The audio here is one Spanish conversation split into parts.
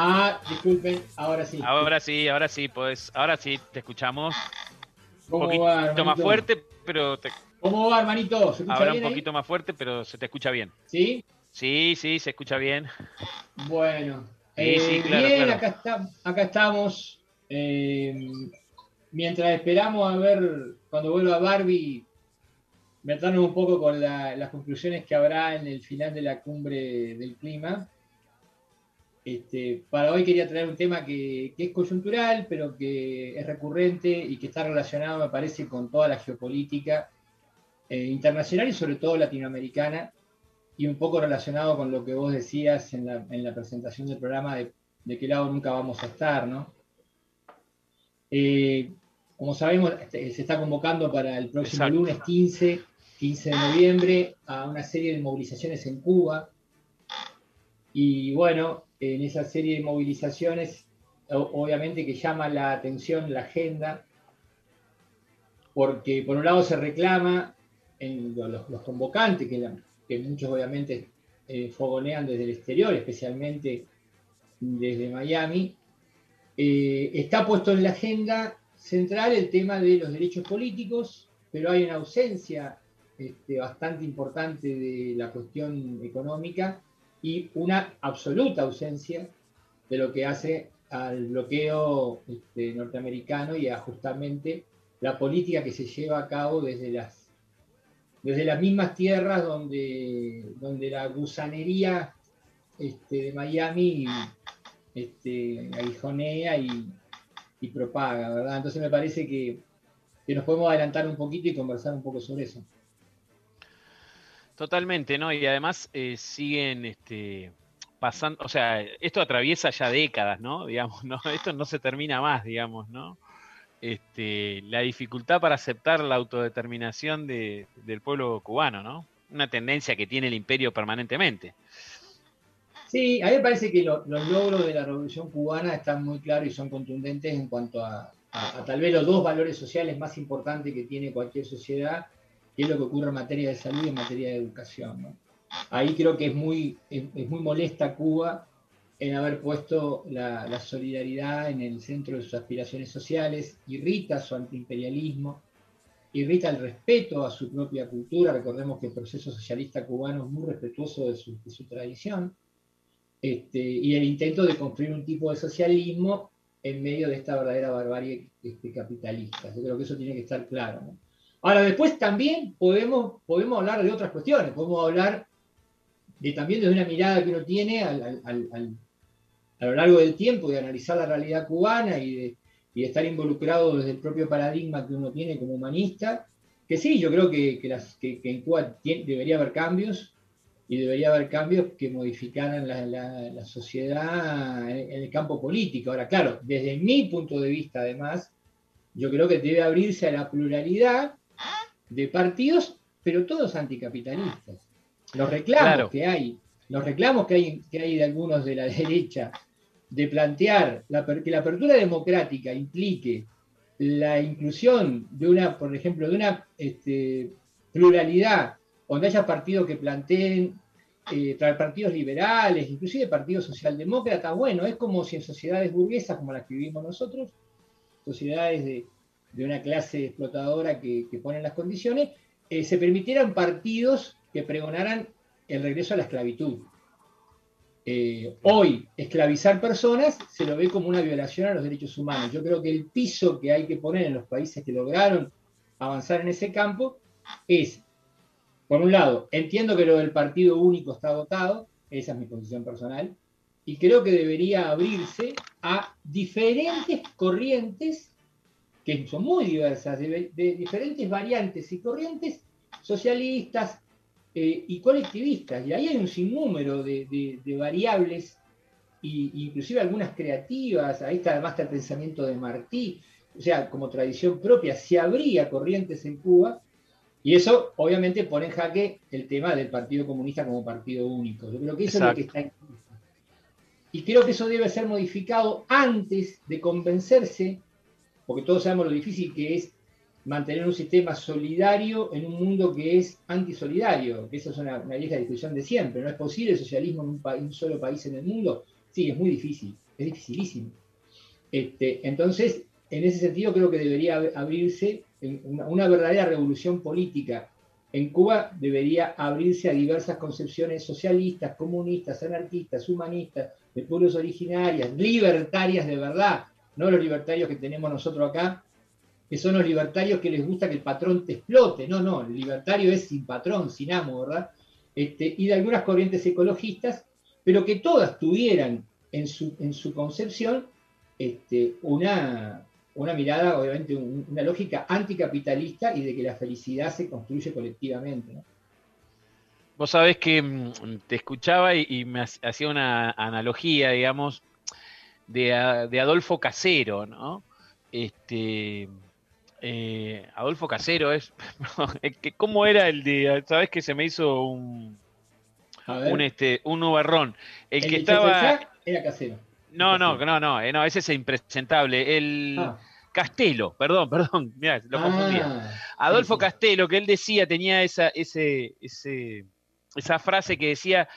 Ah, disculpen, ahora sí. Ahora sí, ahora sí, pues, ahora sí, te escuchamos. ¿Cómo un poquito va, más fuerte, pero te, ¿Cómo va, hermanito? ¿Se escucha ahora un ahí? poquito más fuerte, pero se te escucha bien. ¿Sí? Sí, sí, se escucha bien. Bueno. Sí, Eh, sí, claro, bien, claro. Acá, está- acá estamos. eh, mientras esperamos a ver cuando vuelva Barbie, meternos un poco con la- las conclusiones que habrá en el final de la cumbre del clima. Este, para hoy quería traer un tema que, que es coyuntural, pero que es recurrente y que está relacionado, me parece, con toda la geopolítica eh, internacional y sobre todo latinoamericana, y un poco relacionado con lo que vos decías en la, en la presentación del programa de, de qué lado nunca vamos a estar, ¿no? Eh, como sabemos, este, se está convocando para el próximo Exacto. lunes 15, 15 de noviembre a una serie de movilizaciones en Cuba. Y bueno, en esa serie de movilizaciones, obviamente que llama la atención la agenda, porque por un lado se reclama en los, los convocantes, que, que muchos obviamente eh, fogonean desde el exterior, especialmente desde Miami, eh, está puesto en la agenda central el tema de los derechos políticos, pero hay una ausencia este, bastante importante de la cuestión económica y una absoluta ausencia de lo que hace al bloqueo este, norteamericano y a justamente la política que se lleva a cabo desde las desde las mismas tierras donde, donde la gusanería este, de Miami este, aguijonea y, y propaga, ¿verdad? Entonces me parece que, que nos podemos adelantar un poquito y conversar un poco sobre eso. Totalmente, ¿no? Y además eh, siguen este, pasando, o sea, esto atraviesa ya décadas, ¿no? Digamos, ¿no? Esto no se termina más, digamos, ¿no? Este, la dificultad para aceptar la autodeterminación de- del pueblo cubano, ¿no? Una tendencia que tiene el imperio permanentemente. Sí, a mí me parece que lo- los logros de la Revolución Cubana están muy claros y son contundentes en cuanto a- a tal vez los dos valores sociales más importantes que tiene cualquier sociedad, que es lo que ocurre en materia de salud y en materia de educación. Ahí creo que es muy, es, es muy molesta Cuba en haber puesto la, solidaridad en el centro de sus aspiraciones sociales, irrita su antiimperialismo, irrita el respeto a su propia cultura, recordemos que el proceso socialista cubano es muy respetuoso de su, tradición, este, y el intento de construir un tipo de socialismo en medio de esta verdadera barbarie este, capitalista. Yo creo que eso tiene que estar claro. Ahora, después también podemos, podemos hablar de otras cuestiones, podemos hablar de también desde una mirada que uno tiene a lo largo del tiempo de analizar la realidad cubana y de, estar involucrado desde el propio paradigma que uno tiene como humanista, que sí, yo creo que, que en Cuba tien- debería haber cambios y debería haber cambios que modificaran la, sociedad en el campo político. Ahora, claro, desde mi punto de vista, además, yo creo que debe abrirse a la pluralidad de partidos, pero todos anticapitalistas. Los reclamos Claro. que hay, los reclamos que hay, que hay de algunos de la derecha, de plantear la que la apertura democrática implique la inclusión de una, por ejemplo, de una este, pluralidad, donde haya partidos que planteen eh, partidos liberales, inclusive partidos socialdemócratas, bueno, es como si en sociedades burguesas como las que vivimos nosotros, sociedades de, de una clase explotadora que, que ponen las condiciones, eh, se permitieran partidos que pregonaran el regreso a la esclavitud. Eh, hoy, esclavizar personas se lo ve como una violación a los derechos humanos. Yo creo que el piso que hay que poner en los países que lograron avanzar en ese campo es, por un lado, entiendo que lo del partido único está agotado, esa es mi posición personal, y creo que debería abrirse a diferentes corrientes, que son muy diversas, de, de diferentes variantes y corrientes socialistas eh, y colectivistas. Y ahí hay un sinnúmero de, de- de variables, y, inclusive algunas creativas, ahí está además está el pensamiento de Martí, o sea, como tradición propia, se habría corrientes en Cuba, y eso obviamente pone en jaque el tema del Partido Comunista como partido único. Yo creo que eso es lo que está en y creo que eso debe ser modificado antes de convencerse, porque todos sabemos lo difícil que es mantener un sistema solidario en un mundo que es antisolidario, que esa es una, vieja discusión de siempre. ¿No es posible el socialismo en un, en un solo país en el mundo? Sí, es muy difícil. es dificilísimo. Este, entonces, en ese sentido creo que debería abrirse una, verdadera revolución política en Cuba debería abrirse a diversas concepciones socialistas, comunistas, anarquistas, humanistas, de pueblos originarias, libertarias de verdad, no los libertarios que tenemos nosotros acá, que son los libertarios que les gusta que el patrón te explote. No, no, el libertario es sin patrón, sin amo, ¿verdad? Este, y de algunas corrientes ecologistas, pero que todas tuvieran en su, en su concepción este, una, una mirada, obviamente, una lógica anticapitalista y de que la felicidad se construye colectivamente. Vos sabés que mm, te escuchaba y, me hacía una analogía, digamos, de, Adolfo Casero, ¿no? Este, eh, Adolfo Casero es, ¿cómo era el de, sabes que se me hizo un, un este, un nubarrón? El, que estaba, era Casero. No, no, no, no, eh, no, ese es impresentable. El, ah. Castelo, perdón, perdón, mirá, lo confundía. Ah, Adolfo Castelo, que él decía, tenía esa, ese, esa frase que decía,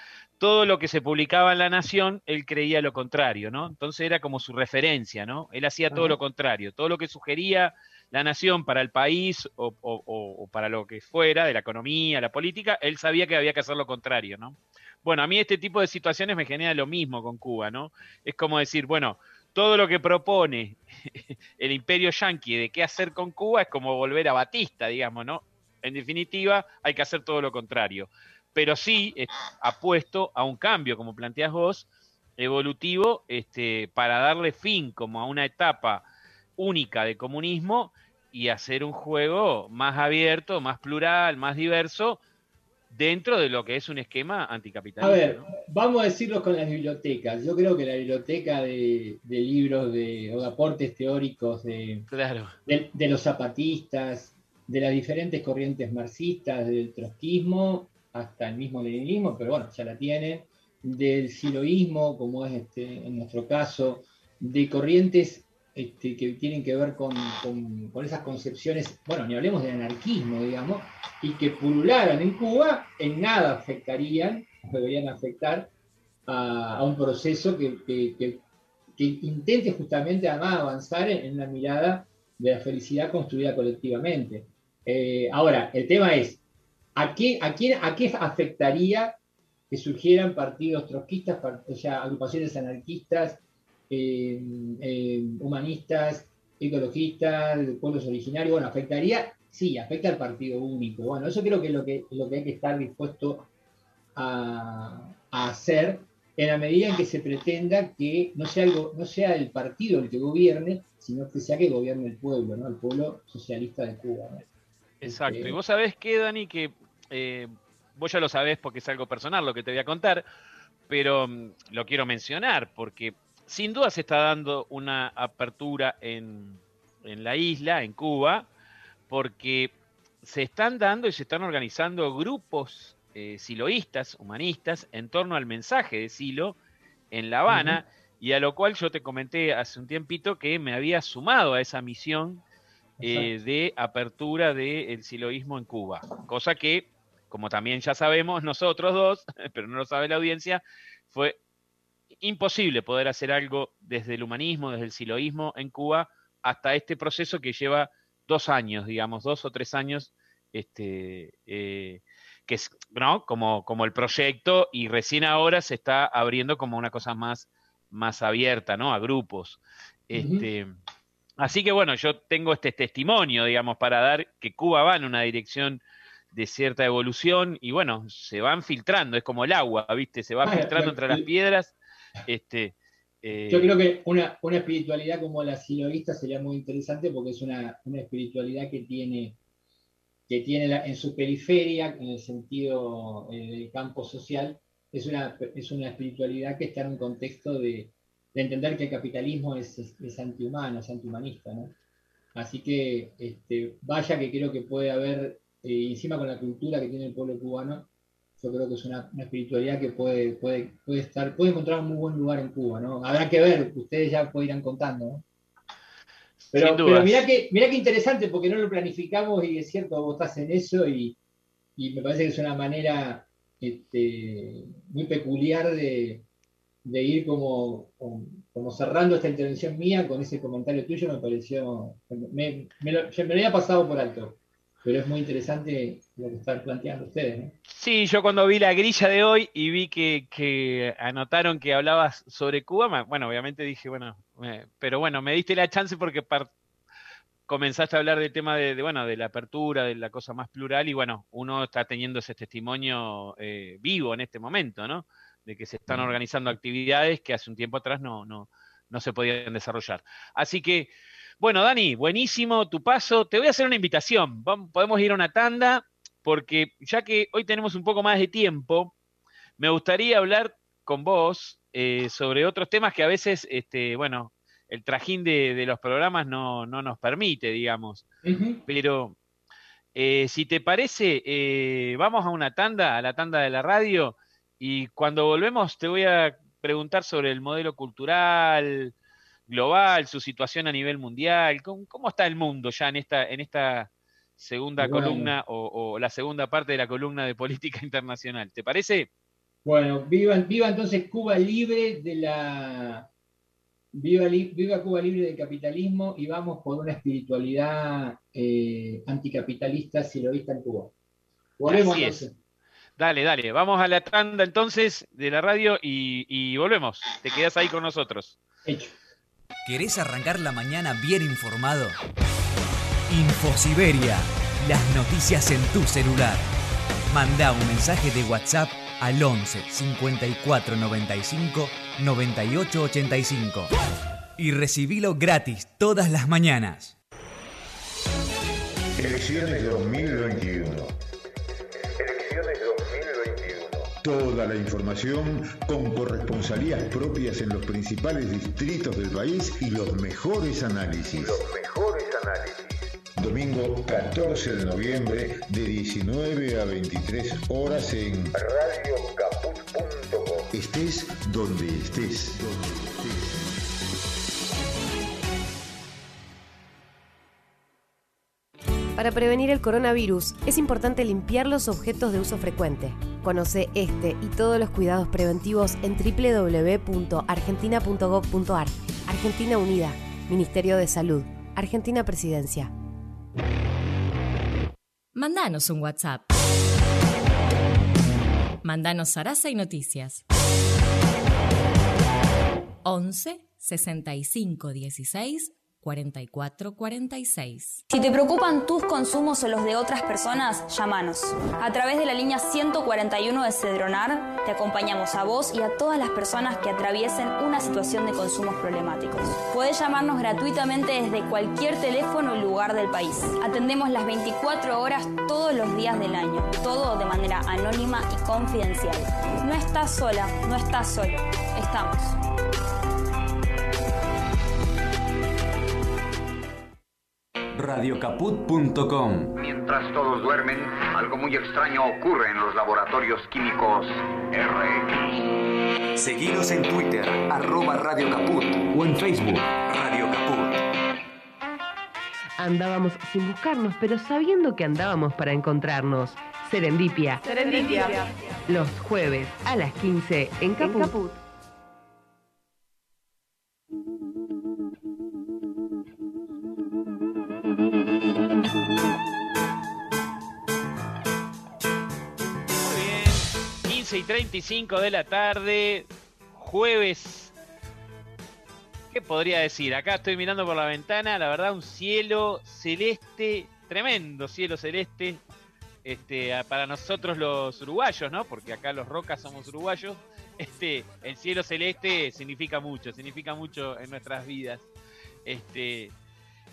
todo lo que se publicaba en La Nación, él creía lo contrario, ¿no? Entonces era como su referencia, ¿no? Él hacía todo lo contrario, todo lo que sugería La Nación para el país o, o, para lo que fuera, de la economía, la política, él sabía que había que hacer lo contrario, ¿no? Bueno, a mí este tipo de situaciones me genera lo mismo con Cuba, ¿no? Es como decir, bueno, todo lo que propone el imperio yanqui de qué hacer con Cuba es como volver a Batista, digamos, ¿no? En definitiva, hay que hacer todo lo contrario. Pero sí apuesto a un cambio, como planteas vos, evolutivo, este, para darle fin como a una etapa única de comunismo y hacer un juego más abierto, más plural, más diverso, dentro de lo que es un esquema anticapitalista. A ver, vamos a decirlo con las bibliotecas. Yo creo que la biblioteca de, libros de, o de aportes teóricos de, de, los zapatistas, de las diferentes corrientes marxistas, del trotskismo hasta el mismo leninismo, pero bueno, ya la tienen, del siloísmo, como es este, en nuestro caso, de corrientes este, que tienen que ver con, esas concepciones, bueno, ni hablemos de anarquismo, digamos, y que pulularan en Cuba, en nada afectarían, deberían afectar a, un proceso que, intente justamente además avanzar en, una mirada de la felicidad construida colectivamente. Eh, ahora, el tema es, ¿a qué, a, quién, ¿a qué afectaría que surgieran partidos trotskistas, o sea, agrupaciones anarquistas, humanistas, ecologistas, pueblos originarios, bueno, afectaría, sí, afecta al partido único. Bueno, eso creo que es lo que, lo que hay que estar dispuesto a, hacer en la medida en que se pretenda que no sea, algo, no sea el partido el que gobierne, sino que sea que gobierne el pueblo, ¿no? El pueblo socialista de Cuba. Exacto. Este, y vos sabés que, Dani, que eh, vos ya lo sabés porque es algo personal lo que te voy a contar, pero mm, lo quiero mencionar porque sin duda se está dando una apertura en, la isla, en Cuba, porque se están dando y se están organizando grupos eh, siloístas, humanistas, en torno al mensaje de Silo en La Habana, y a lo cual yo te comenté hace un tiempito que me había sumado a esa misión eh, de apertura del siloísmo en Cuba, cosa que, como también ya sabemos nosotros dos, pero no lo sabe la audiencia, fue imposible poder hacer algo desde el humanismo, desde el siloísmo en Cuba, hasta este proceso que lleva dos años, digamos, dos o tres años, este, eh, que es, ¿no? Como, como el proyecto, y recién ahora se está abriendo como una cosa más, más abierta, ¿no? A grupos. Este, Así que bueno, yo tengo este testimonio, digamos, para dar que Cuba va en una dirección de cierta evolución y bueno, se van filtrando, es como el agua, ¿viste? Se va ah, filtrando entre las piedras este, Yo creo que una, espiritualidad como la siloísta sería muy interesante porque es una, espiritualidad que tiene, que tiene en su periferia, en el sentido eh, del campo social, es una, es una espiritualidad que está en un contexto de, entender que el capitalismo es, es, antihumano, es antihumanista. ¿no? Así que este, vaya que creo que puede haber, eh, encima con la cultura que tiene el pueblo cubano, yo creo que es una, espiritualidad que puede, puede, puede, estar, puede encontrar un muy buen lugar en Cuba, ¿no? Habrá que ver, ustedes ya irán contando, ¿no? Pero, pero mirá, que, mirá que interesante, porque no lo planificamos y es cierto, vos estás en eso y, me parece que es una manera este, muy peculiar de, ir como, como cerrando esta intervención mía con ese comentario tuyo, me pareció, me, lo, había pasado por alto, pero es muy interesante lo que están planteando ustedes. Sí, yo cuando vi la grilla de hoy y vi que, anotaron que hablabas sobre Cuba, bueno, obviamente dije, bueno, pero bueno, me diste la chance porque comenzaste a hablar del tema de, bueno, de la apertura, de la cosa más plural, y bueno, uno está teniendo ese testimonio eh, vivo en este momento, ¿no? De que se están organizando actividades que hace un tiempo atrás no, no, no se podían desarrollar. Así que, bueno, Dani, buenísimo tu paso. Te voy a hacer una invitación. Vamos, podemos ir a una tanda, porque ya que hoy tenemos un poco más de tiempo, me gustaría hablar con vos eh, sobre otros temas que a veces, este, bueno, el trajín de, los programas no, nos permite, digamos. Pero eh, si te parece, eh, vamos a una tanda, a la tanda de la radio, y cuando volvemos te voy a preguntar sobre el modelo cultural global, su situación a nivel mundial, cómo, está el mundo ya en esta, en esta segunda columna o, la segunda parte de la columna de política internacional. ¿Te parece? Bueno, viva, viva entonces Cuba libre de la Viva, Cuba libre del capitalismo y vamos por una espiritualidad eh, anticapitalista silovista en Cuba. Volvemos Dale, dale, vamos a la tanda entonces de la radio y, volvemos. Te quedas ahí con nosotros. Hecho. ¿Querés arrancar la mañana bien informado? Infosiberia, las noticias en tu celular. Manda un mensaje de WhatsApp al 11 54 95 98 85 y recibilo gratis todas las mañanas. Elecciones 2021. Toda la información con corresponsalías propias en los principales distritos del país y los mejores análisis. Los mejores análisis. Domingo 14 de noviembre de 19 a 23 horas en radiocaput.com. Estés donde estés. Para prevenir el coronavirus es importante limpiar los objetos de uso frecuente. Conoce este y todos los cuidados preventivos en www.argentina.gov.ar. Argentina Unida, Ministerio de Salud, Argentina Presidencia. Mandanos un WhatsApp. Mandanos Sarasa y Noticias. 11 65 16 4446. Si te preocupan tus consumos o los de otras personas, llámanos. A través de la línea 141 de Cedronar, te acompañamos a vos y a todas las personas que atraviesen una situación de consumos problemáticos. Podés llamarnos gratuitamente desde cualquier teléfono y lugar del país. Atendemos las 24 horas todos los días del año, todo de manera anónima y confidencial. No estás sola, no estás solo. Estamos. radiocaput.com. Mientras todos duermen, algo muy extraño ocurre en los laboratorios químicos RX. Seguidos en Twitter, arroba Radio Caput o en Facebook, Radio Caput. Andábamos sin buscarnos, pero sabiendo que andábamos para encontrarnos. Serendipia. Serendipia. Los jueves a las 15 en Caput. En Caput. Y 35 de la tarde, jueves. ¿Qué podría decir? Acá estoy mirando por la ventana, la verdad, un cielo celeste, tremendo cielo celeste. Este, para nosotros los uruguayos, ¿no? Porque acá los rocas somos uruguayos. Este, el cielo celeste significa mucho, significa mucho en nuestras vidas. Este,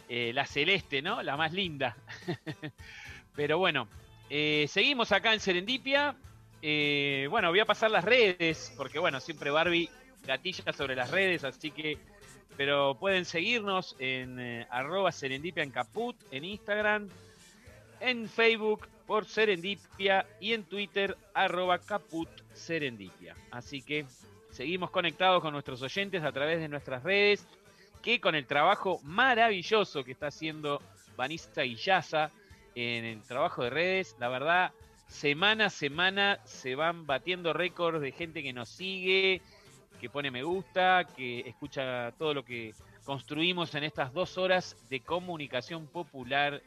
eh, la celeste, ¿no? La más linda. Pero bueno, eh, seguimos acá en Serendipia. Eh, bueno, voy a pasar las redes, porque bueno, siempre Barbie gatilla sobre las redes, así que, pero pueden seguirnos en eh, arroba serendipia en caput, en Instagram, en Facebook por serendipia y en Twitter arroba caput serendipia. Así que seguimos conectados con nuestros oyentes a través de nuestras redes, que con el trabajo maravilloso que está haciendo Vanista Yaza en el trabajo de redes, la verdad semana a semana se van batiendo récords de gente que nos sigue que pone me gusta, que escucha todo lo que construimos en estas dos horas de comunicación popular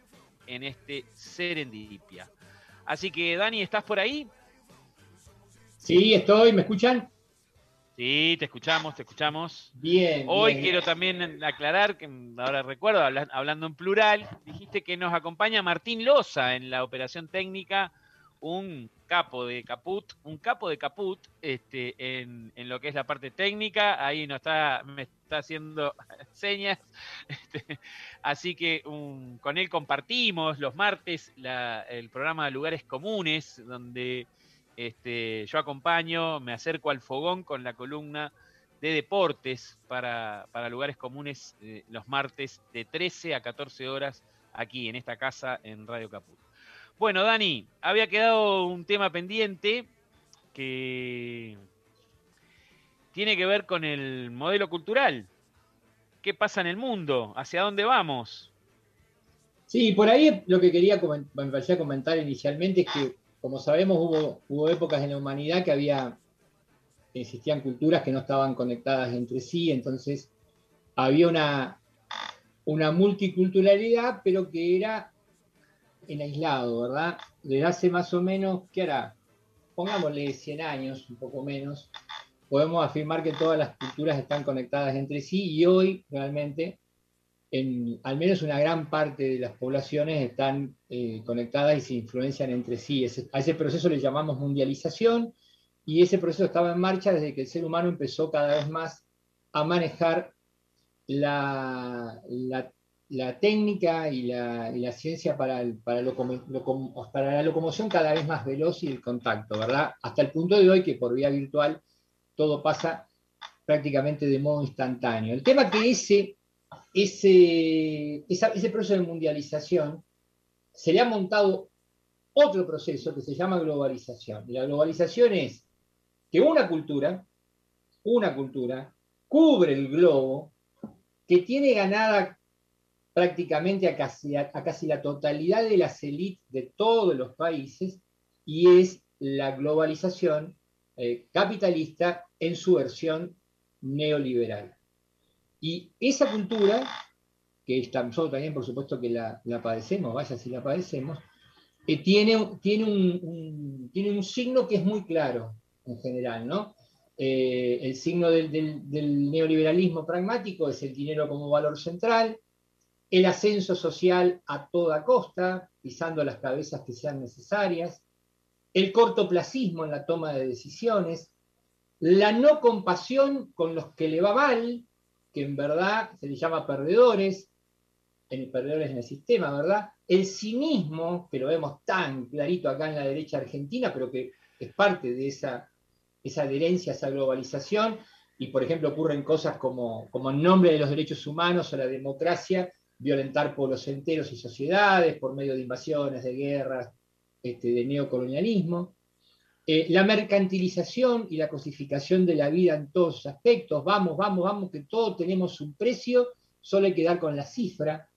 en este Serendipia. Así que, Dani, ¿estás por ahí? Sí, estoy, ¿me escuchan? Sí, te escuchamos, te escuchamos. Bien. Hoy bien. quiero también aclarar, que ahora recuerdo, habla- hablando en plural, dijiste que nos acompaña Martín Loza en la operación técnica, un capo de Caput, un capo de Caput este, en, en lo que es la parte técnica. Ahí nos está, me está haciendo señas. Este, así que con él compartimos los martes la- el programa de Lugares Comunes, donde este, yo acompaño, me acerco al fogón con la columna de deportes para, para lugares comunes eh, los martes de 13 a 14 horas aquí en esta casa en Radio Caput. Bueno, Dani, había quedado un tema pendiente que tiene que ver con el modelo cultural. ¿Qué pasa en el mundo? ¿Hacia dónde vamos? Sí, por ahí lo que quería comentar inicialmente es que, como sabemos, hubo, hubo épocas en la humanidad que había, existían culturas que no estaban conectadas entre sí, entonces había una, una multiculturalidad, pero que era en aislado, ¿verdad? Desde hace más o menos, ¿qué hará? Pongámosle 100 años, un poco menos, podemos afirmar que todas las culturas están conectadas entre sí y hoy realmente en, al menos una gran parte de las poblaciones están eh, conectadas y se influencian entre sí. A ese proceso le llamamos mundialización y ese proceso estaba en marcha desde que el ser humano empezó cada vez más a manejar la, la- la técnica y la, ciencia para, para, la locomoción cada vez más veloz y el contacto, ¿verdad? Hasta el punto de hoy que por vía virtual todo pasa prácticamente de modo instantáneo. El tema que ese ese, ese proceso de mundialización, se le ha montado otro proceso que se llama globalización. Y la globalización es que una cultura, una cultura, cubre el globo, que tiene ganada prácticamente a casi, a casi la totalidad de las élites de todos los países, y es la globalización eh, capitalista en su versión neoliberal. Y esa cultura, que está- nosotros también por supuesto que la, la padecemos, vaya si la padecemos, eh, tiene, tiene, un, tiene un signo que es muy claro en general, ¿no? Eh, el signo del- del neoliberalismo pragmático es el dinero como valor central, el ascenso social a toda costa, pisando las cabezas que sean necesarias, el cortoplacismo en la toma de decisiones, la no compasión con los que le va mal, que en verdad se les llama perdedores, en perdedores en el sistema, ¿verdad? El cinismo, que lo vemos tan clarito acá en la derecha argentina, pero que es parte de esa, esa adherencia a esa globalización, y por ejemplo ocurren cosas como, como en nombre de los derechos humanos o la democracia, violentar pueblos enteros y sociedades por medio de invasiones, de guerras, este, de neocolonialismo. Eh, la mercantilización y la cosificación de la vida en todos sus aspectos. Vamos, vamos, vamos, que todos tenemos un precio, solo hay que dar con la cifra.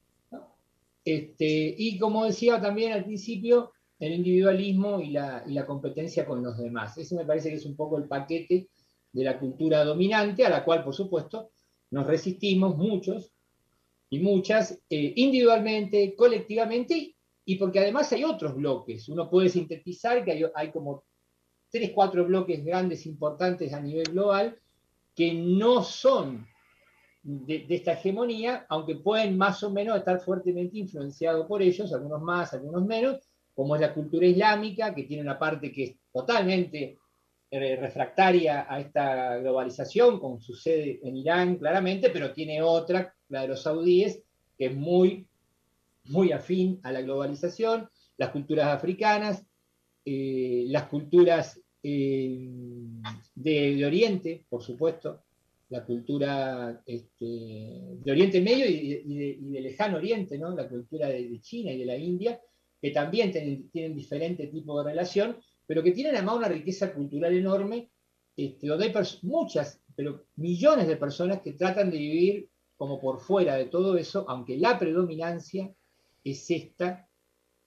Este, y como decía también al principio, el individualismo y la, y la competencia con los demás. Ese me parece que es un poco el paquete de la cultura dominante, a la cual, por supuesto, nos resistimos muchos y muchas, eh, individualmente, colectivamente, y porque además hay otros bloques. Uno puede sintetizar que hay, como tres, cuatro bloques grandes, importantes a nivel global, que no son de, esta hegemonía, aunque pueden más o menos estar fuertemente influenciados por ellos, algunos más, algunos menos, como es la cultura islámica, que tiene una parte que es totalmente refractaria a esta globalización, con su sede en Irán claramente, pero tiene otra, la de los saudíes, que es muy, muy afín a la globalización, las culturas africanas, eh, las culturas eh, de, Oriente, por supuesto, la cultura este, de Oriente Medio y de, lejano Oriente, ¿no? la cultura de, China y de la India, que también tienen diferente tipo de relación, pero que tienen además una riqueza cultural enorme, este, donde hay muchas, pero millones de personas que tratan de vivir como por fuera de todo eso, aunque la predominancia es esta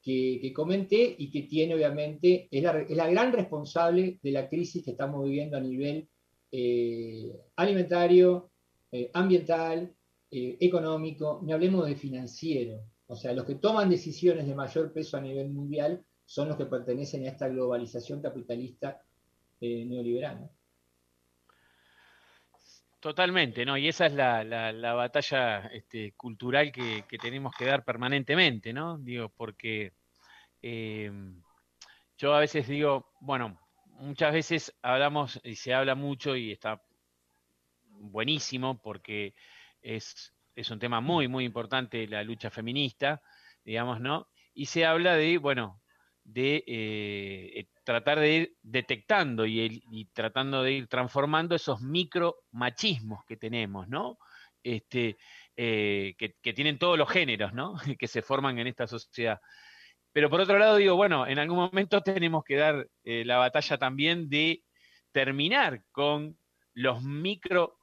que, comenté y que tiene obviamente, es la, es la, gran responsable de la crisis que estamos viviendo a nivel eh, alimentario, eh, ambiental, eh, económico, ni hablemos de financiero. O sea, los que toman decisiones de mayor peso a nivel mundial son los que pertenecen a esta globalización capitalista neoliberal. ¿no? Totalmente, ¿no? Y esa es la, la, batalla este, cultural que, tenemos que dar permanentemente, ¿no? Digo, porque eh, yo a veces digo, bueno, muchas veces hablamos y se habla mucho y está buenísimo porque es, es un tema muy, muy importante la lucha feminista, digamos, ¿no? Y se habla de, bueno, de eh, tratar de ir detectando y, tratando de ir transformando esos micro machismos que tenemos, ¿no? Este, eh, que, tienen todos los géneros, ¿no? que se forman en esta sociedad. Pero por otro lado digo, bueno, en algún momento tenemos que dar eh, la batalla también de terminar con los micro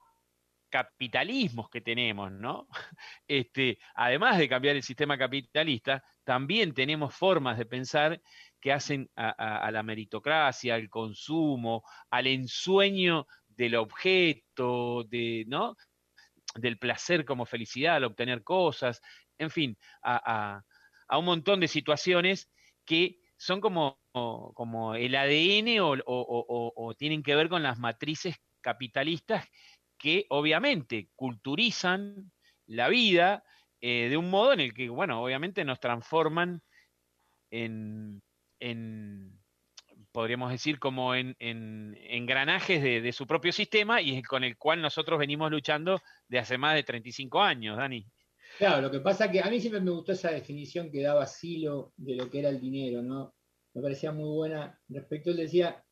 capitalismos que tenemos, ¿no? Este, además de cambiar el sistema capitalista, también tenemos formas de pensar que hacen a, la meritocracia, al consumo, al ensueño del objeto, de, ¿no? del placer como felicidad al obtener cosas, en fin, a, un montón de situaciones que son como, como el ADN o, tienen que ver con las matrices capitalistas que obviamente culturizan la vida eh, de un modo en el que, bueno, obviamente nos transforman en, en podríamos decir, como en, engranajes de, su propio sistema y con el cual nosotros venimos luchando de hace más de 35 años, Dani. Claro, lo que pasa que a mí siempre me gustó esa definición que daba Silo de lo que era el dinero, ¿no? Me parecía muy buena respecto, él decía,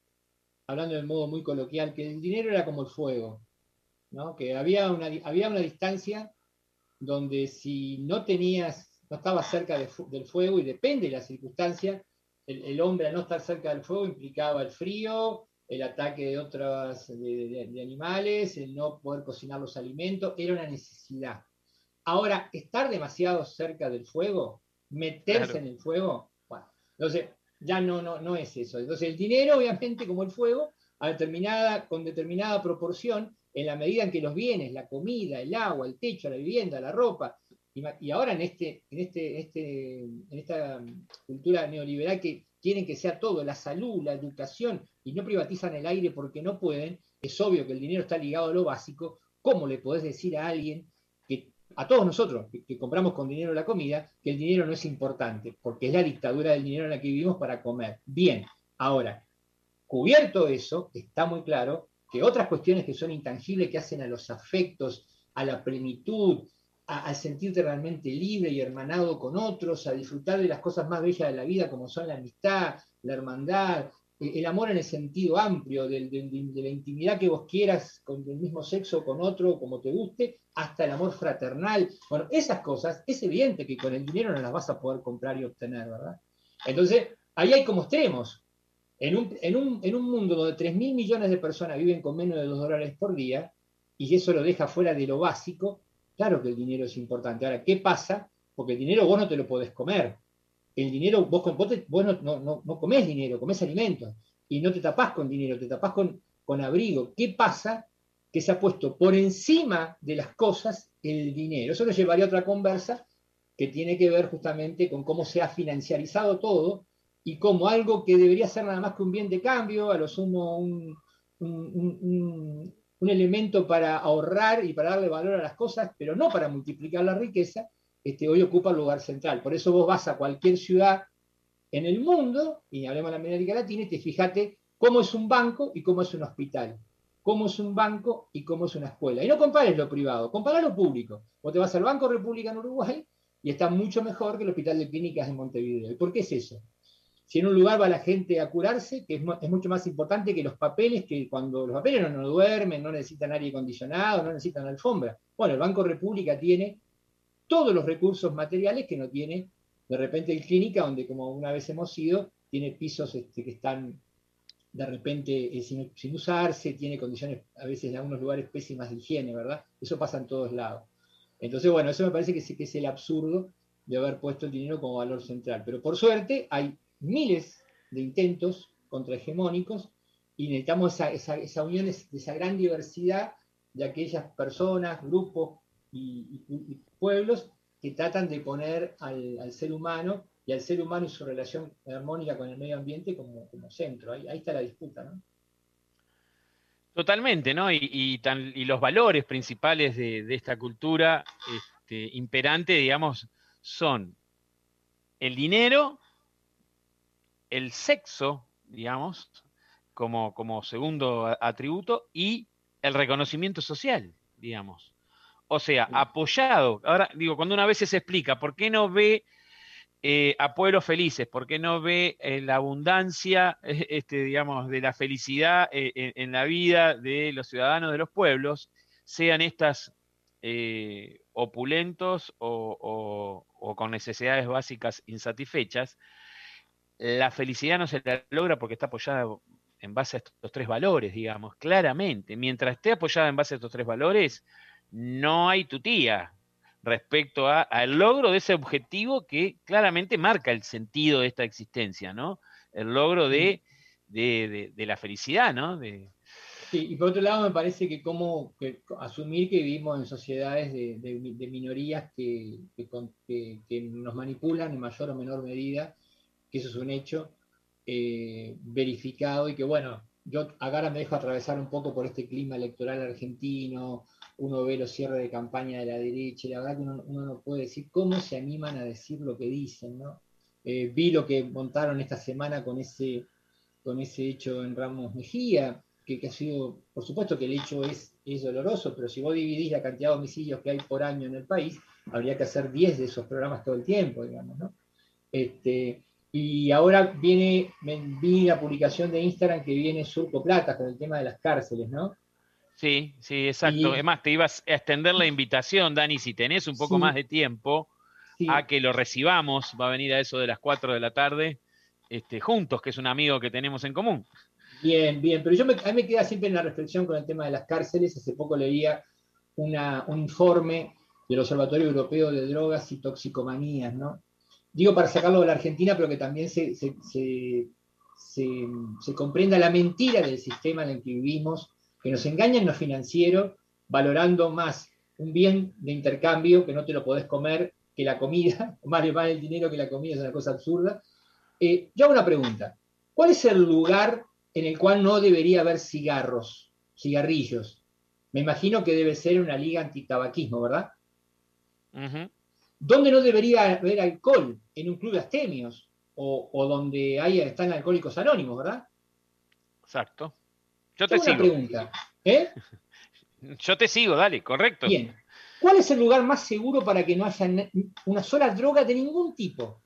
hablando de modo muy coloquial, que el dinero era como el fuego, ¿no? Que había una, había una distancia donde si no tenías, no estabas cerca del fuego y depende de la circunstancia, el, hombre al no estar cerca del fuego implicaba el frío, el ataque de otros de, animales, el no poder cocinar los alimentos, era una necesidad. Ahora, estar demasiado cerca del fuego, meterse en el fuego, bueno, entonces ya no, no, no es eso. Entonces el dinero, obviamente, como el fuego, a determinada, con determinada proporción, en la medida en que los bienes, la comida, el agua, el techo, la vivienda, la ropa, y, ahora en, este, en, este, este, en esta cultura neoliberal que quieren que sea todo, la salud, la educación, y no privatizan el aire porque no pueden, es obvio que el dinero está ligado a lo básico, ¿cómo le podés decir a alguien, que a todos nosotros que, compramos con dinero la comida, que el dinero no es importante? Porque es la dictadura del dinero en la que vivimos para comer. Bien, ahora, cubierto eso, está muy claro que otras cuestiones que son intangibles, que hacen a los afectos, a la plenitud, a, sentirte realmente libre y hermanado con otros, a disfrutar de las cosas más bellas de la vida, como son la amistad, la hermandad, el amor en el sentido amplio, de, la intimidad que vos quieras con el mismo sexo, con otro, como te guste, hasta el amor fraternal. Bueno, esas cosas es evidente que con el dinero no las vas a poder comprar y obtener, ¿verdad? Entonces, ahí hay como extremos. En un, mundo donde 3 mil millones de personas viven con menos de 2 dólares por día, y eso lo deja fuera de lo básico, Claro que el dinero es importante. Ahora, ¿qué pasa? Porque el dinero vos no te lo podés comer. El dinero, vos, vos no, no, no, comés dinero, comés alimentos. Y no te tapás con dinero, te tapás con, con abrigo. ¿Qué pasa? Que se ha puesto por encima de las cosas el dinero. Eso nos llevaría a otra conversa que tiene que ver justamente con cómo se ha financiarizado todo y cómo algo que debería ser nada más que un bien de cambio, a lo sumo un, elemento para ahorrar y para darle valor a las cosas, pero no para multiplicar la riqueza, este, hoy ocupa el lugar central. Por eso vos vas a cualquier ciudad en el mundo, y hablemos de América Latina, y te fijate cómo es un banco y cómo es un hospital, cómo es un banco y cómo es una escuela. Y no compares lo privado, compara lo público. Vos te vas al Banco República en Uruguay y está mucho mejor que el Hospital de Clínicas de Montevideo. ¿Y por qué es eso? Si en un lugar va la gente a curarse, que es, mucho más importante que los papeles, que cuando los papeles no, duermen, no necesitan aire acondicionado, no necesitan alfombra. Bueno, el Banco República tiene todos los recursos materiales que no tiene de repente el clínica, donde como una vez hemos ido, tiene pisos este, que están de repente eh, sin, usarse, tiene condiciones a veces en algunos lugares pésimas de higiene, ¿verdad? Eso pasa en todos lados. Entonces, bueno, eso me parece que, que es el absurdo de haber puesto el dinero como valor central. Pero por suerte hay miles de intentos contrahegemónicos y necesitamos esa, esa, unión de esa gran diversidad de aquellas personas, grupos y, pueblos que tratan de poner al, ser humano y al ser humano y su relación armónica con el medio ambiente como, centro. Ahí, está la disputa, ¿no? Totalmente, ¿no? Y, los valores principales de, esta cultura este, imperante, digamos, son el dinero, el sexo, digamos, como, como segundo atributo, y el reconocimiento social, digamos. O sea, apoyado. Ahora, digo, cuando una vez se explica, ¿por qué no ve eh, a pueblos felices? ¿Por qué no ve eh, la abundancia, este, digamos, de la felicidad eh, en, la vida de los ciudadanos de los pueblos, sean estas opulentos o, o, con necesidades básicas insatisfechas? La felicidad no se la logra porque está apoyada en base a estos tres valores, digamos, claramente. Mientras esté apoyada en base a estos tres valores, no hay tutía respecto al logro de ese objetivo que claramente marca el sentido de esta existencia, ¿no? El logro de, de, la felicidad, ¿no? Sí, y por otro lado me parece que como asumir que vivimos en sociedades de, minorías que, que, nos manipulan en mayor o menor medida, que eso es un hecho, eh, verificado y que bueno, yo ahora me dejo atravesar un poco por este clima electoral argentino, uno ve los cierres de campaña de la derecha, y la verdad que uno, no puede decir cómo se animan a decir lo que dicen, ¿no? Eh, vi lo que montaron esta semana con ese, con ese hecho en Ramos Mejía, que, ha sido, por supuesto que el hecho es, es doloroso, pero si vos dividís la cantidad de homicidios que hay por año en el país, habría que hacer 10 de esos programas todo el tiempo, digamos, ¿no? Este, y ahora viene, vi la publicación de Instagram que viene Surco Plata con el tema de las cárceles, ¿no? Sí, sí, exacto. Es más, te ibas a extender la invitación, Dani, si tenés un poco más de tiempo, a que lo recibamos. Va a venir a eso de las 4 de la tarde, este, juntos, que es un amigo que tenemos en común. Bien, bien, pero yo me, a mí me queda siempre en la reflexión con el tema de las cárceles. Hace poco leía una, un informe del Observatorio Europeo de Drogas y Toxicomanías, ¿no? Digo para sacarlo de la Argentina, pero que también se, comprenda la mentira del sistema en el que vivimos, que nos engaña en lo financiero, valorando más un bien de intercambio que no te lo podés comer que la comida, más vale el dinero que la comida, es una cosa absurda. Eh, yo hago una pregunta, ¿cuál es el lugar en el cual no debería haber cigarros, cigarrillos? Me imagino que debe ser una liga antitabaquismo, ¿verdad? ¿Dónde no debería haber alcohol? En un club de astemios o, donde hay, están alcohólicos anónimos, ¿verdad? Exacto. Yo te sigo. pregunta. ¿Eh? Yo te sigo, dale, correcto. Bien. ¿Cuál es el lugar más seguro para que no haya una sola droga de ningún tipo?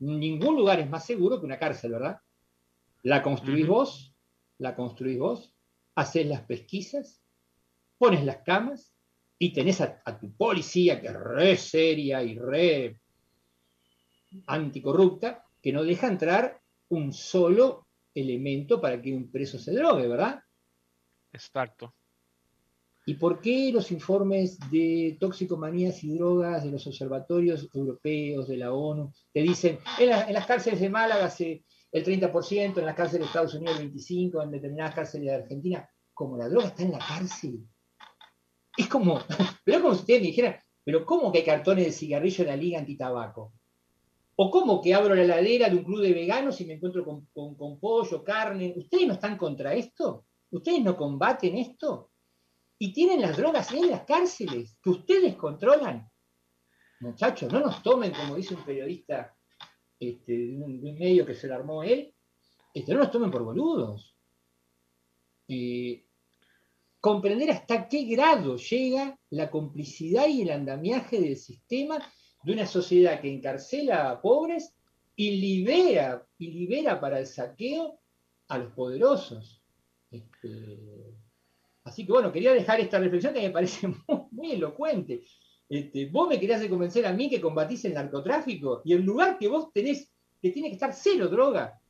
Ningún lugar es más seguro que una cárcel, ¿verdad? La construís vos, la construís vos, haces las pesquisas, pones las camas, y tenés a, tu policía que es re seria y re anticorrupta, que no deja entrar un solo elemento para que un preso se drogue, ¿verdad? Exacto. ¿Y por qué los informes de toxicomanías y drogas de los observatorios europeos, de la ONU, te dicen, en, las cárceles de Málaga se, el 30%, en las cárceles de Estados Unidos el 25%, en determinadas cárceles de Argentina, como la droga está en la cárcel, es como, pero como si ustedes me dijeran, pero ¿cómo que hay cartones de cigarrillo en la liga antitabaco? ¿O cómo que abro la heladera de un club de veganos y me encuentro con, pollo, carne? ¿Ustedes no están contra esto? ¿Ustedes no combaten esto? Y tienen las drogas en las cárceles que ustedes controlan. Muchachos, no nos tomen, como dice un periodista este, de, un, medio que se lo armó él, este, no nos tomen por boludos. Eh, comprender hasta qué grado llega la complicidad y el andamiaje del sistema de una sociedad que encarcela a pobres y libera, y libera para el saqueo a los poderosos. Este, así que bueno, quería dejar esta reflexión que me parece muy, elocuente. Este, vos me querías convencer a mí que combatís el narcotráfico y el lugar que vos tenés, que tiene que estar cero droga,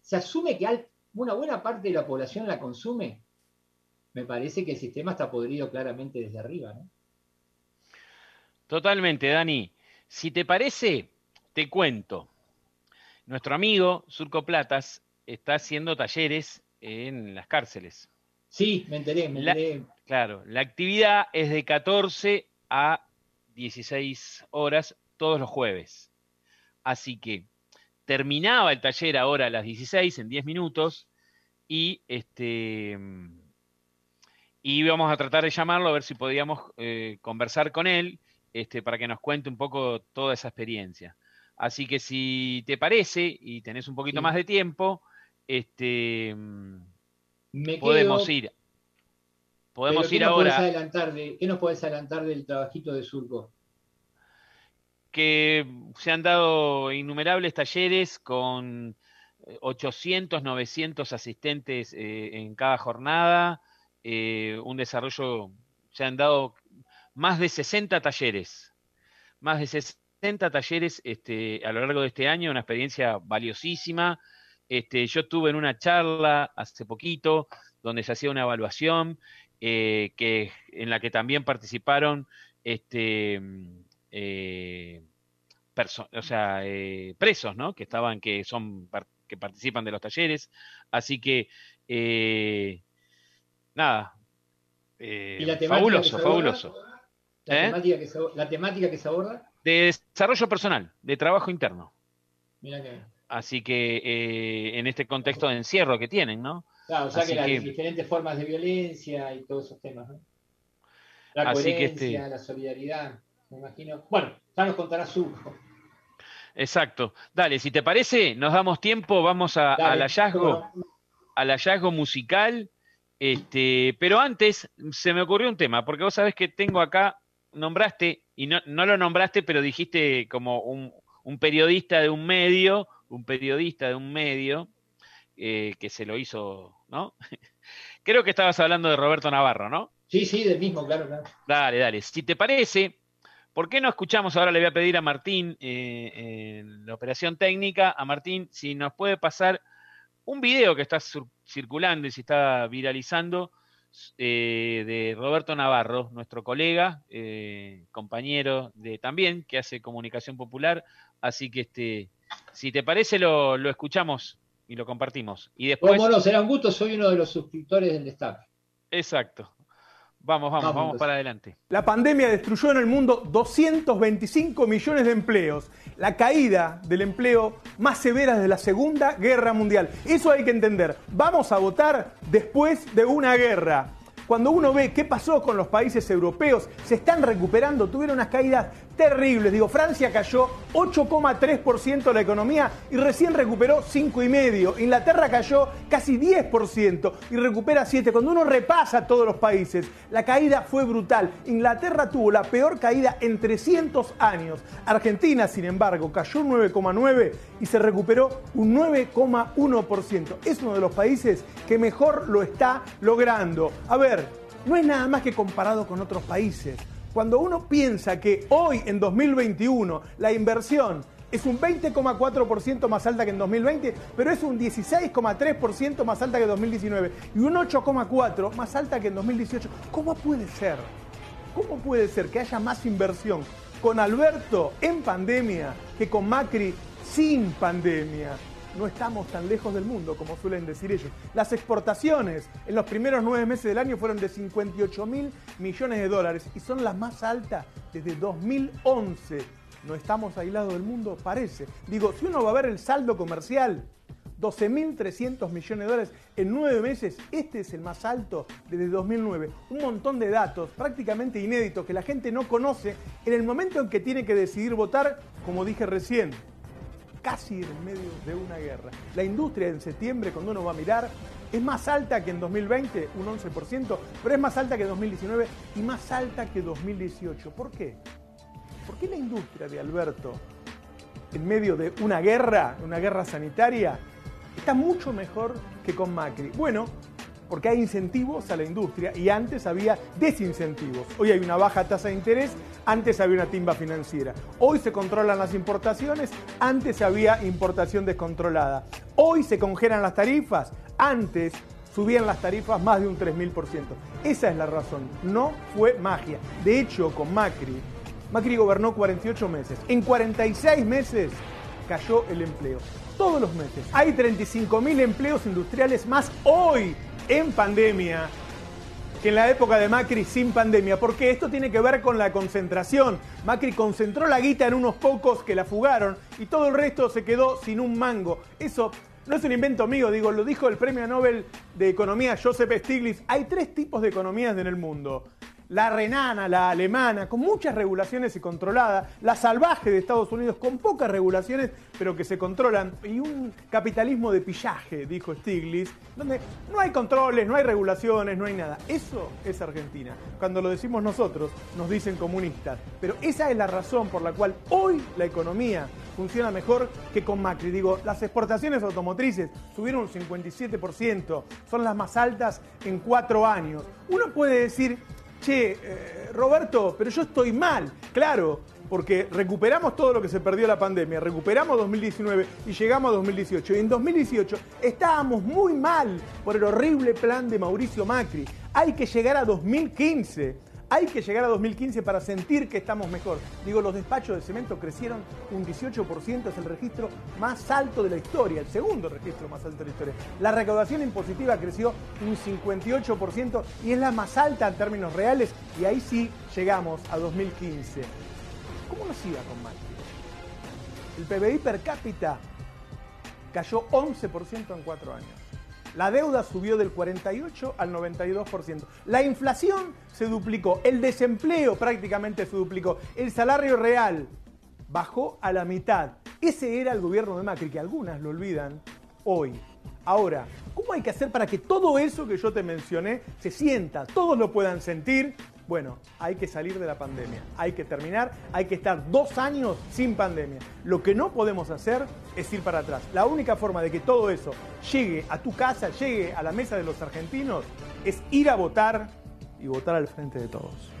se asume que una buena parte de la población la consume me parece que el sistema está podrido claramente desde arriba, ¿no? Totalmente, Dani. Si te parece, te cuento. Nuestro amigo Surco Platas está haciendo talleres en las cárceles. Sí, me enteré, me La- enteré. Claro, la actividad es de 14 a 16 horas todos los jueves. Así que terminaba el taller ahora a las 16 en 10 minutos y este y íbamos a tratar de llamarlo a ver si podíamos eh, conversar con él este, para que nos cuente un poco toda esa experiencia. Así que si te parece y tenés un poquito Sí. más de tiempo, este, Me podemos quedo- ir. Podemos ¿qué ir podés ahora. adelantar de, ¿Qué nos podés adelantar del trabajito de Surco? que se han dado innumerables talleres con eh, 800, 900 asistentes eh, en cada jornada, eh, un desarrollo, se han dado más de 60 talleres, más de 60 talleres este, a lo largo de este año, una experiencia valiosísima. Este, yo estuve en una charla hace poquito donde se hacía una evaluación eh, que, en la que también participaron este, eh, perso- o sea, eh, presos, ¿no? Que estaban, que son, que participan de los talleres. Así que, eh, nada. eh, ¿Y la temática que fabuloso, aborda? fabuloso. La, ¿Eh? temática que se, la temática que se aborda, De desarrollo personal, de trabajo interno. mira que. Así que eh, en este contexto de encierro que tienen, ¿no? Claro, o sea Así que las que- diferentes formas de violencia y todos esos temas, ¿no? La Así que coherencia, este- la solidaridad, me imagino. Bueno, ya nos contará Surco. Exacto. Dale, si te parece, nos damos tiempo, vamos a- Dale, al hallazgo, no. al hallazgo musical. Este, pero antes se me ocurrió un tema, porque vos sabés que tengo acá, nombraste, y no, no lo nombraste, pero dijiste como un, un periodista de un medio, un periodista de un medio, eh, que se lo hizo, ¿no? Creo que estabas hablando de Roberto Navarro, ¿no? Sí, sí, del mismo, claro, claro. Dale, dale. Si te parece, ¿por qué no escuchamos? Ahora le voy a pedir a Martín, eh, en la operación técnica, a Martín, si nos puede pasar un video que está sur- circulando y se está viralizando eh, de Roberto Navarro, nuestro colega, eh, compañero de también, que hace comunicación popular. Así que este, si te parece, lo, lo escuchamos y lo compartimos. Y después. Cómo no, será un gusto, soy uno de los suscriptores del staff. Exacto. Vamos, vamos, Vamos, vamos entonces. para adelante. La pandemia destruyó en el mundo 225 millones de empleos, la caída del empleo más severa desde la Segunda Guerra Mundial. Eso hay que entender. Vamos a votar después de una guerra. Cuando uno ve qué pasó con los países europeos, se están recuperando, tuvieron unas caídas terribles. Digo, Francia cayó 8,3% la economía y recién recuperó 5,5%. Inglaterra cayó casi 10% y recupera 7%. Cuando uno repasa todos los países, la caída fue brutal. Inglaterra tuvo la peor caída en 300 años. Argentina, sin embargo, cayó un 9,9% y se recuperó un 9,1%. Es uno de los países que mejor lo está logrando. A ver, no es nada más que comparado con otros países. Cuando uno piensa que hoy, en 2021, la inversión es un 20,4% más alta que en 2020, pero es un 16,3% más alta que en 2019 y un 8,4% más alta que en 2018, ¿cómo puede ser? ¿Cómo puede ser que haya más inversión con Alberto en pandemia que con Macri sin pandemia? No estamos tan lejos del mundo como suelen decir ellos. Las exportaciones en los primeros nueve meses del año fueron de 58 mil millones de dólares y son las más altas desde 2011. No estamos aislados del mundo, parece. Digo, si uno va a ver el saldo comercial, 12.300 millones de dólares en nueve meses. Este es el más alto desde 2009. Un montón de datos prácticamente inéditos que la gente no conoce en el momento en que tiene que decidir votar, como dije recién, casi en medio de una guerra. La industria en septiembre, cuando uno va a mirar, es más alta que en 2020, un 11%, pero es más alta que en 2019 y más alta que 2018. ¿Por qué? ¿Por qué la industria de Alberto, en medio de una guerra, una guerra sanitaria, está mucho mejor que con Macri? Bueno, porque hay incentivos a la industria y antes había desincentivos. Hoy hay una baja tasa de interés, antes había una timba financiera. Hoy se controlan las importaciones, antes había importación descontrolada. Hoy se congelan las tarifas, antes subían las tarifas más de un 3.000%. Esa es la razón, no fue magia. De hecho, con Macri, Macri gobernó 48 meses. En 46 meses cayó el empleo. Todos los meses. Hay 35.000 empleos industriales más hoy en pandemia que en la época de Macri sin pandemia, porque esto tiene que ver con la concentración. Macri concentró la guita en unos pocos que la fugaron y todo el resto se quedó sin un mango. Eso no es un invento mío, digo, lo dijo el premio Nobel de Economía Joseph Stiglitz. Hay tres tipos de economías en el mundo la renana, la alemana, con muchas regulaciones y controlada, la salvaje de Estados Unidos con pocas regulaciones pero que se controlan, y un capitalismo de pillaje, dijo Stiglitz, donde no hay controles, no hay regulaciones, no hay nada. Eso es Argentina. Cuando lo decimos nosotros, nos dicen comunistas, pero esa es la razón por la cual hoy la economía funciona mejor que con Macri. Digo, las exportaciones automotrices subieron un 57%, son las más altas en cuatro años. Uno puede decir, che, eh, Roberto, pero yo estoy mal. Claro, porque recuperamos todo lo que se perdió la pandemia, recuperamos 2019 y llegamos a 2018. Y en 2018 estábamos muy mal por el horrible plan de Mauricio Macri. Hay que llegar a 2015 hay que llegar a 2015 para sentir que estamos mejor. Digo, los despachos de cemento crecieron un 18%, es el registro más alto de la historia, el segundo registro más alto de la historia. La recaudación impositiva creció un 58% y es la más alta en términos reales y ahí sí llegamos a 2015. ¿Cómo nos iba con Macri? El PBI per cápita cayó 11% en cuatro años. La deuda subió del 48 al 92%. La inflación se duplicó. El desempleo prácticamente se duplicó. El salario real bajó a la mitad. Ese era el gobierno de Macri, que algunas lo olvidan hoy. Ahora, ¿cómo hay que hacer para que todo eso que yo te mencioné se sienta, todos lo puedan sentir bueno, hay que salir de la pandemia, hay que terminar, hay que estar dos años sin pandemia. Lo que no podemos hacer es ir para atrás. La única forma de que todo eso llegue a tu casa, llegue a la mesa de los argentinos, es ir a votar y votar al frente de todos.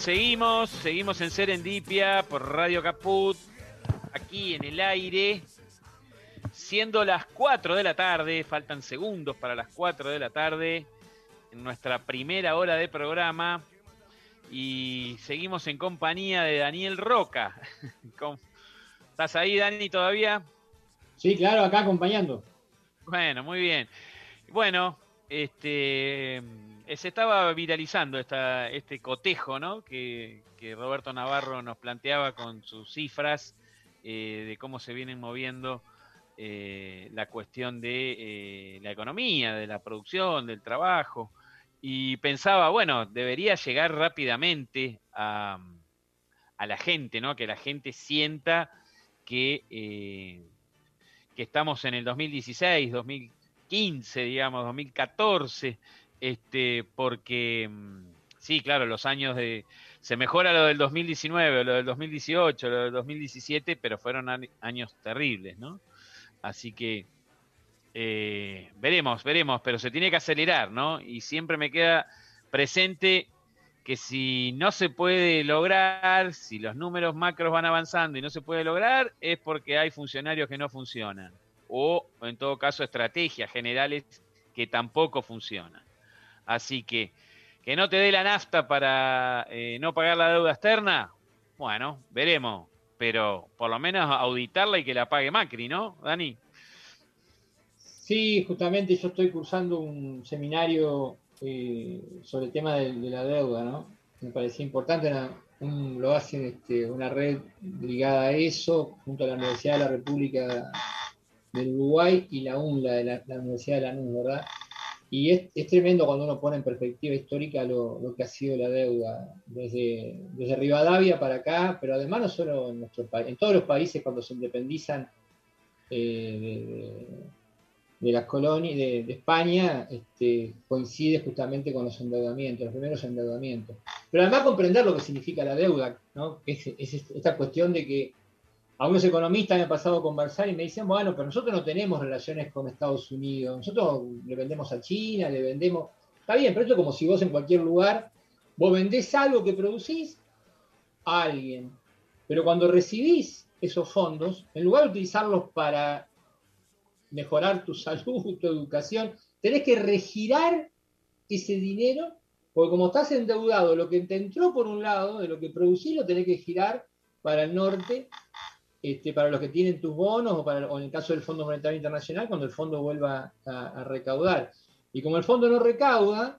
Seguimos, seguimos en Serendipia por Radio Caput, aquí en el aire, siendo las 4 de la tarde, faltan segundos para las 4 de la tarde, en nuestra primera hora de programa, y seguimos en compañía de Daniel Roca. ¿Estás ahí, Dani, todavía? Sí, claro, acá acompañando. Bueno, muy bien. Bueno, este eh, se estaba viralizando esta, este cotejo ¿no? que, Roberto Navarro nos planteaba con sus cifras eh, de cómo se vienen moviendo eh, la cuestión de la economía, de la producción, del trabajo. Y pensaba, bueno, debería llegar rápidamente a, a la gente, ¿no? que la gente sienta que, que estamos en el 2016, 2015, digamos, 2014 este, porque mm, sí, claro, los años de... Se mejora lo del 2019, lo del 2018, lo del 2017, pero fueron años terribles, ¿no? Así que eh, veremos, veremos, pero se tiene que acelerar, ¿no? Y siempre me queda presente que si no se puede lograr, si los números macros van avanzando y no se puede lograr, es porque hay funcionarios que no funcionan. O, en todo caso, estrategias generales que tampoco funcionan. Así que que no te dé la nafta para eh, no pagar la deuda externa, bueno, veremos. Pero por lo menos auditarla y que la pague Macri, ¿no, Dani? Sí, justamente yo estoy cursando un seminario eh, sobre el tema de, la deuda, ¿no? Me parecía importante, lo hacen este, una red ligada a eso, junto a la Universidad de la República del Uruguay y la UNLA, de la, la Universidad de Lanús, ¿verdad? Y es, tremendo cuando uno pone en perspectiva histórica lo, que ha sido la deuda desde, desde, Rivadavia para acá, pero además no solo en nuestro país, en todos los países cuando se independizan eh, de las colonias de, de España este, coincide justamente con los endeudamientos, los primeros endeudamientos. Pero además comprender lo que significa la deuda, ¿no? es, es esta cuestión de que algunos economistas me han pasado a conversar y me dicen, bueno, pero nosotros no tenemos relaciones con Estados Unidos, nosotros le vendemos a China, le vendemos... Está bien, pero esto es como si vos en cualquier lugar, vos vendés algo que producís a alguien, pero cuando recibís esos fondos, en lugar de utilizarlos para mejorar tu salud, tu educación, tenés que regirar ese dinero, porque como estás endeudado, lo que te entró por un lado, de lo que producís, lo tenés que girar para el norte, este, para los que tienen tus bonos, o, en el caso del Fondo Monetario Internacional, cuando el fondo vuelva a, a recaudar. Y como el fondo no recauda,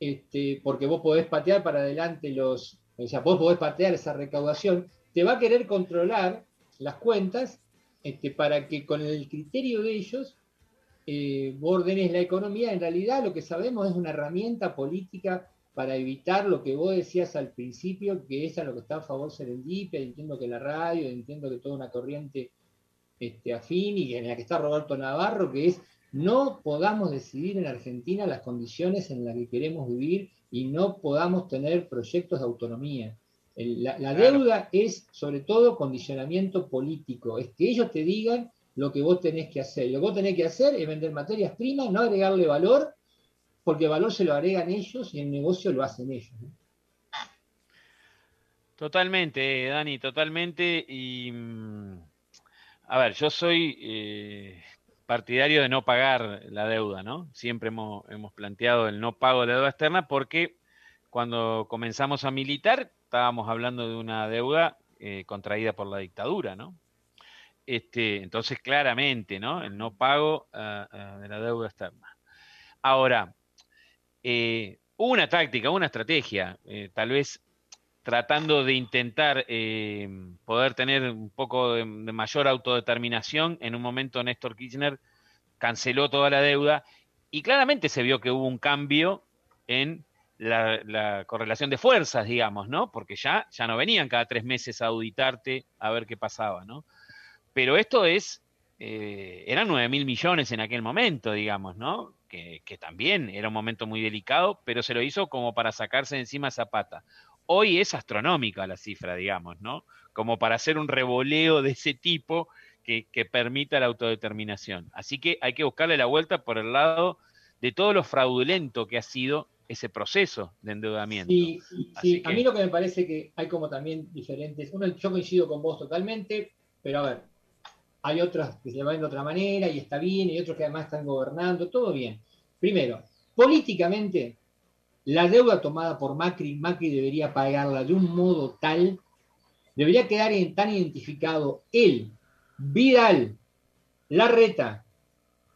este, porque vos podés patear para adelante los, o sea, vos podés patear esa recaudación, te va a querer controlar las cuentas este, para que con el criterio de ellos eh, vos ordenes la economía. En realidad lo que sabemos es una herramienta política para evitar lo que vos decías al principio, que es a lo que está a favor Serendipia, entiendo que la radio, entiendo que toda una corriente este, afín y en la que está Roberto Navarro, que es no podamos decidir en Argentina las condiciones en las que queremos vivir y no podamos tener proyectos de autonomía. El- La, la deuda es sobre todo condicionamiento político, es que ellos te digan lo que vos tenés que hacer. Lo que vos tenés que hacer es vender materias primas, no agregarle valor, porque valor se lo agregan ellos y el negocio lo hacen ellos. ¿no? Totalmente, eh, Dani, totalmente. Y mm, a ver, yo soy eh, partidario de no pagar la deuda, ¿no? Siempre hemos, hemos planteado el no pago de la deuda externa porque cuando comenzamos a militar estábamos hablando de una deuda eh, contraída por la dictadura, ¿no? Este, entonces, claramente, ¿no? El no pago ah, ah, de la deuda externa. Ahora, eh, una táctica, una estrategia, eh, tal vez tratando de intentar eh, poder tener un poco de, mayor autodeterminación. En un momento Néstor Kirchner canceló toda la deuda y claramente se vio que hubo un cambio en la, la correlación de fuerzas, digamos, ¿no? Porque ya, ya no venían cada tres meses a auditarte a ver qué pasaba, ¿no? Pero esto es, eran 9 mil millones en aquel momento, digamos, ¿no? Que, que también era un momento muy delicado, pero se lo hizo como para sacarse de encima esa pata. Hoy es astronómica la cifra, digamos, ¿no? Como para hacer un revoleo de ese tipo que, que permita la autodeterminación. Así que hay que buscarle la vuelta por el lado de todo lo fraudulento que ha sido ese proceso de endeudamiento. Sí, sí, a mí lo que me parece que hay como también diferentes. Uno, yo coincido con vos totalmente, pero a ver, hay otros que se ven de otra manera y está bien, y otros que además están gobernando, todo bien. Primero, políticamente, la deuda tomada por Macri, Macri debería pagarla de un modo tal, debería quedar en- tan identificado él, Vidal, Larreta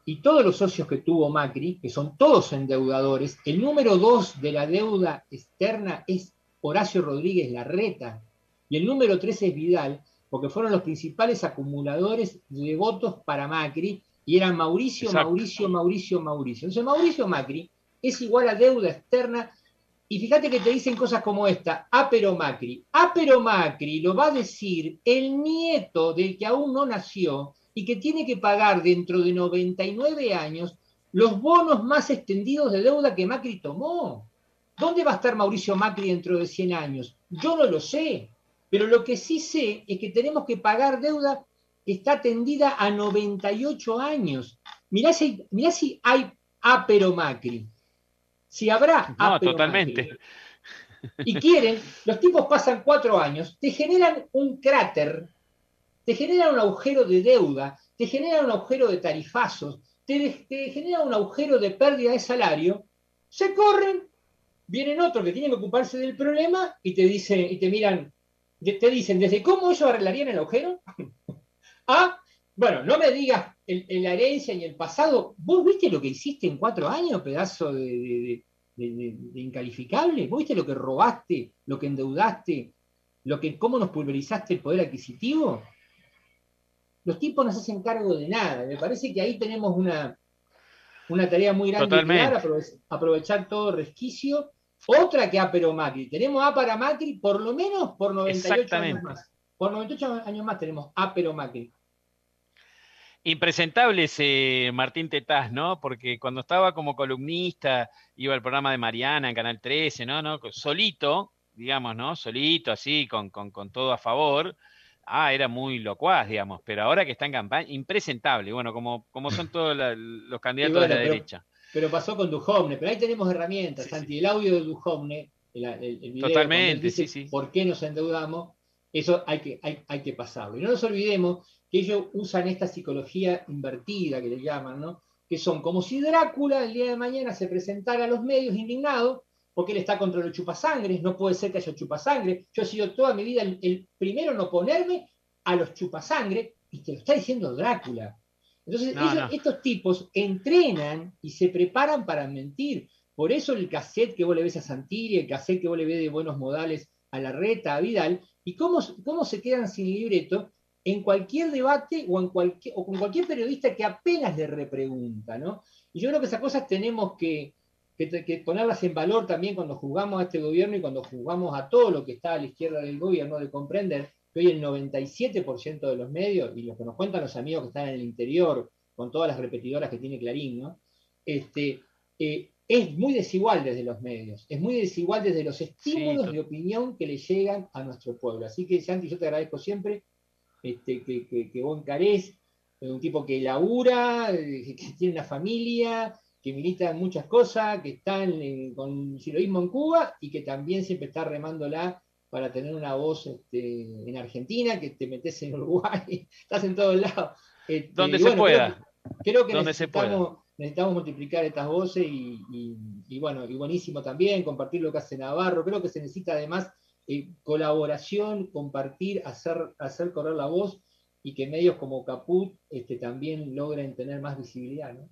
y todos los socios que tuvo Macri, que son todos endeudadores, el número dos de la deuda externa es Horacio Rodríguez Larreta y el número tres es Vidal, porque fueron los principales acumuladores de votos para Macri y eran Mauricio, Exacto. Mauricio, Mauricio, Mauricio. Entonces Mauricio Macri es igual a deuda externa y fíjate que te dicen cosas como esta, ah, pero Macri. Ah, pero Macri lo va a decir el nieto del que aún no nació y que tiene que pagar dentro de 99 años los bonos más extendidos de deuda que Macri tomó. ¿Dónde va a estar Mauricio Macri dentro de 100 años? Yo no lo sé, pero lo que sí sé es que tenemos que pagar deuda que está tendida a 98 años. Mirá si, mirá si hay pero Macri. Si habrá No, pero totalmente. Macri. Y quieren, los tipos pasan cuatro años, te generan un cráter, te generan un agujero de deuda, te generan un agujero de tarifazos, te, te generan un agujero de pérdida de salario, se corren, vienen otros que tienen que ocuparse del problema y te dicen, y te miran, te dicen, ¿desde cómo ellos arreglarían el agujero? ah, bueno, no me digas la herencia y el pasado. ¿Vos viste lo que hiciste en cuatro años, pedazo de, de- de- de- de incalificable? ¿Vos viste lo que robaste, lo que endeudaste, lo que, cómo nos pulverizaste el poder adquisitivo? Los tipos no se hacen cargo de nada. Me parece que ahí tenemos una, una tarea muy grande que Totalmente. dar, aprovechar todo resquicio. Otra que A pero Macri. Tenemos A para Macri por lo menos por 98 años más. Por 98 años más tenemos A pero Macri. Impresentable ese Martín Tetaz, ¿no? Porque cuando estaba como columnista, iba al programa de Mariana en Canal 13, ¿no? ¿no? Solito, digamos, ¿no? Solito, así, con, con, con todo a favor. Ah, era muy locuaz, digamos, pero ahora que está en campaña, impresentable, bueno, como, como son todos la- los candidatos bueno, de la pero- derecha. Pero pasó con Duhovne, pero ahí tenemos herramientas, Santi, el audio de Duhovne, el, el, el video Totalmente, dice sí, sí. por qué nos endeudamos, eso hay que, hay, hay que pasarlo. Y no nos olvidemos que ellos usan esta psicología invertida que le llaman, ¿no? Que son como si Drácula el día de mañana se presentara a los medios indignado porque él está contra los chupasangres, no puede ser que haya chupasangre. Yo he sido toda mi vida el, el primero en oponerme a los chupasangre y te lo está diciendo Drácula. Entonces, No, ellos- no. estos tipos entrenan y se preparan para mentir. Por eso el cassette que vos le ves a Santilli, el cassette que vos le ves de buenos modales a la reta, a Vidal, y cómo, cómo se quedan sin libreto en cualquier debate o, en cualquier, o con cualquier periodista que apenas le repregunta, ¿no? Y yo creo que esas cosas tenemos que, que- que ponerlas en valor también cuando jugamos a este gobierno y cuando jugamos a todo lo que está a la izquierda del gobierno, de comprender que hoy el 97% de los medios, y lo que nos cuentan los amigos que están en el interior, con todas las repetidoras que tiene Clarín, ¿no? Este, eh, es muy desigual desde los medios, es muy desigual desde los estímulos de opinión que le llegan a nuestro pueblo. Así que, Santi, yo te agradezco siempre este, que, que, que vos encarés, un tipo que labura, eh, que tiene una familia, que milita en muchas cosas, que está en- con siloísmo en Cuba y que también siempre está remándola para tener una voz este, en Argentina, que te metes en Uruguay, estás en todos lados. Este, Donde se bueno, pueda. Creo que, creo necesitamos, necesitamos multiplicar estas voces y, y- y bueno, y buenísimo también compartir lo que hace Navarro. Creo que se necesita además eh, colaboración, compartir, hacer, hacer correr la voz y que medios como Caput este, también logren tener más visibilidad. ¿no?